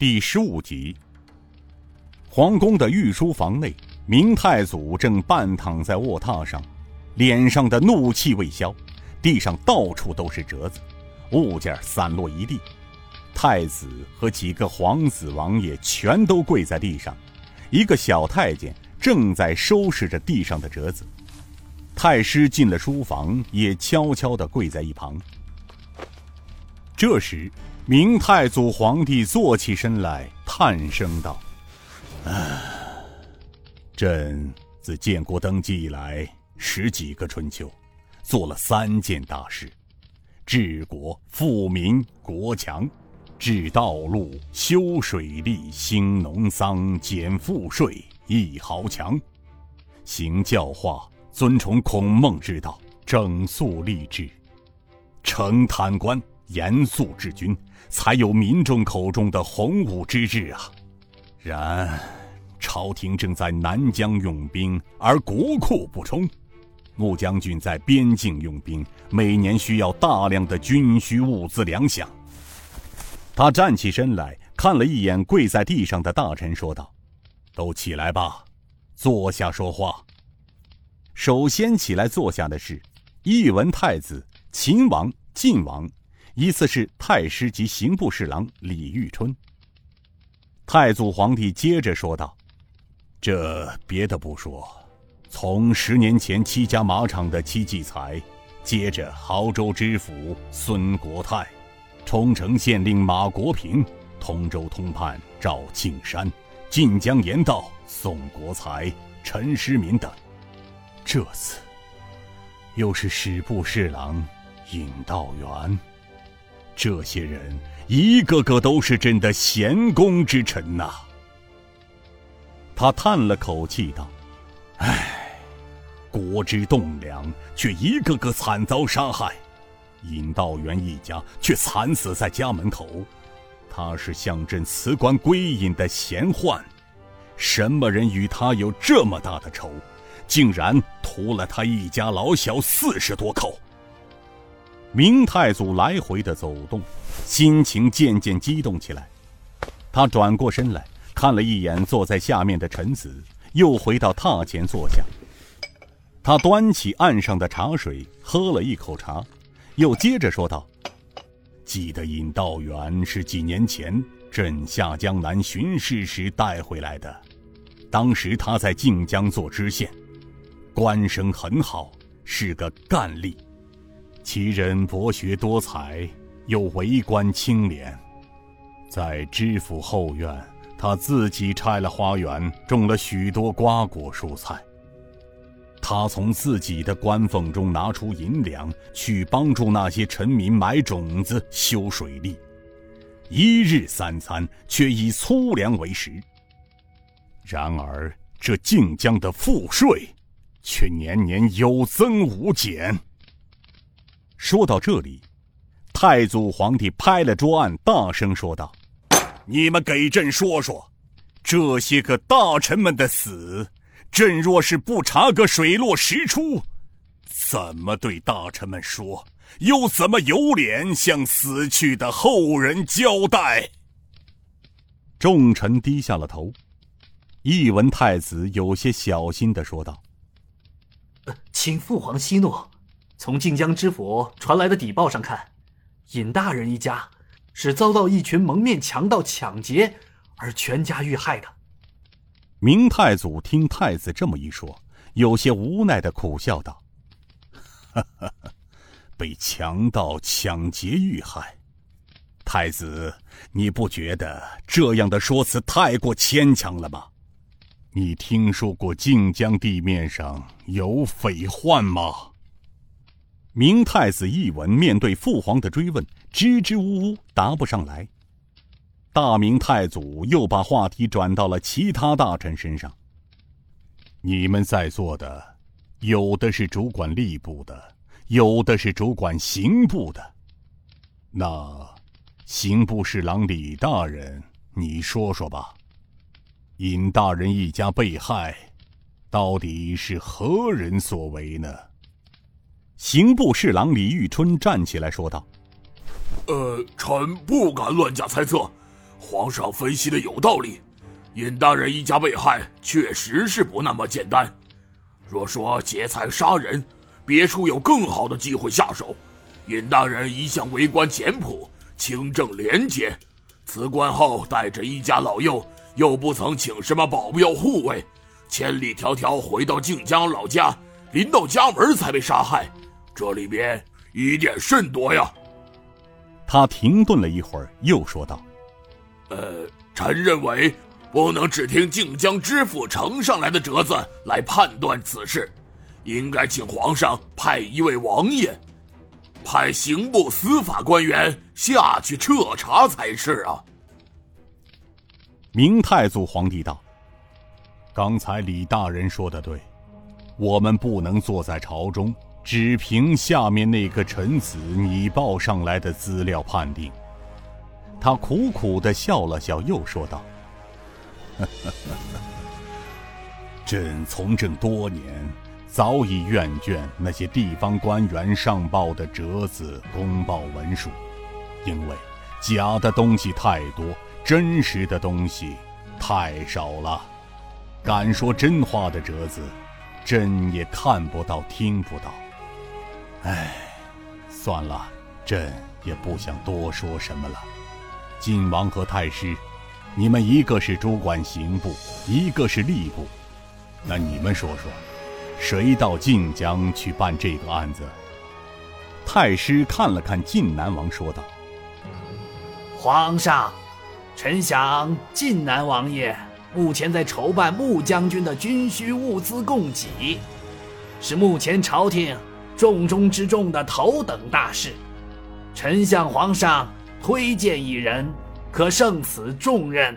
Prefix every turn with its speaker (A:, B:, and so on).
A: 第十五集，皇宫的御书房内，明太祖正半躺在卧榻上，脸上的怒气未消，地上到处都是折子，物件散落一地。太子和几个皇子王爷全都跪在地上，一个小太监正在收拾着地上的折子。太师进了书房，也悄悄地跪在一旁。这时，明太祖皇帝坐起身来，叹声道：“唉，朕自建国登基以来，十几个春秋，做了三件大事：治国、富民、国强；治道路、修水利、兴农桑、减赋税，一豪强；行教化。”尊崇孔孟之道，整肃吏治，惩贪官，严肃治军，才有民众口中的洪武之治啊！然，朝廷正在南疆用兵，而国库不充。穆将军在边境用兵，每年需要大量的军需物资粮饷。他站起身来看了一眼跪在地上的大臣，说道：“都起来吧，坐下说话。”首先起来坐下的是义文太子、秦王、晋王，依次是太师及刑部侍郎李玉春。太祖皇帝接着说道：“这别的不说，从十年前七家马场的戚继才，接着亳州知府孙国泰，冲绳县令马国平，通州通判赵庆山，晋江盐道宋国才、陈师民等。”这次，又是史部侍郎尹道元，这些人一个个都是朕的贤公之臣呐。他叹了口气道：“唉，国之栋梁，却一个个惨遭杀害；尹道元一家却惨死在家门口。他是向朕辞官归隐的贤宦，什么人与他有这么大的仇？”竟然屠了他一家老小四十多口。明太祖来回的走动，心情渐渐激动起来。他转过身来看了一眼坐在下面的臣子，又回到榻前坐下。他端起案上的茶水，喝了一口茶，又接着说道：“记得尹道元是几年前朕下江南巡视时带回来的，当时他在靖江做知县。”官声很好，是个干吏，其人博学多才，又为官清廉。在知府后院，他自己拆了花园，种了许多瓜果蔬菜。他从自己的官俸中拿出银两，去帮助那些臣民买种子、修水利，一日三餐却以粗粮为食。然而，这靖江的赋税。却年年有增无减。说到这里，太祖皇帝拍了桌案，大声说道：“你们给朕说说，这些个大臣们的死，朕若是不查个水落石出，怎么对大臣们说？又怎么有脸向死去的后人交代？”众臣低下了头。一文太子有些小心的说道。
B: 请父皇息怒。从晋江知府传来的底报上看，尹大人一家是遭到一群蒙面强盗抢劫而全家遇害的。
A: 明太祖听太子这么一说，有些无奈的苦笑道：“哈哈，被强盗抢劫遇害，太子，你不觉得这样的说辞太过牵强了吗？”你听说过靖江地面上有匪患吗？明太子一闻，面对父皇的追问，支支吾吾答不上来。大明太祖又把话题转到了其他大臣身上。你们在座的，有的是主管吏部的，有的是主管刑部的。那刑部侍郎李大人，你说说吧。尹大人一家被害，到底是何人所为呢？刑部侍郎李玉春站起来说道：“
C: 呃，臣不敢乱加猜测，皇上分析的有道理，尹大人一家被害确实是不那么简单。若说劫财杀人，别处有更好的机会下手。尹大人一向为官简朴、清正廉洁，辞官后带着一家老幼，又不曾请什么保镖护卫，千里迢迢回到靖江老家，临到家门才被杀害，这里边疑点甚多呀。
A: 他停顿了一会儿，又说道：“
C: 呃，臣认为不能只听靖江知府呈上来的折子来判断此事，应该请皇上派一位王爷，派刑部司法官员下去彻查才是啊。”
A: 明太祖皇帝道：“刚才李大人说的对，我们不能坐在朝中。”只凭下面那个臣子你报上来的资料判定，他苦苦的笑了笑，又说道：“朕从政多年，早已厌倦那些地方官员上报的折子公报文书，因为假的东西太多，真实的东西太少了。敢说真话的折子，朕也看不到，听不到。”唉，算了，朕也不想多说什么了。晋王和太师，你们一个是主管刑部，一个是吏部，那你们说说，谁到晋江去办这个案子？太师看了看晋南王，说道：“
B: 皇上，臣想晋南王爷目前在筹办穆将军的军需物资供给，是目前朝廷。”重中之重的头等大事，臣向皇上推荐一人，可胜此重任。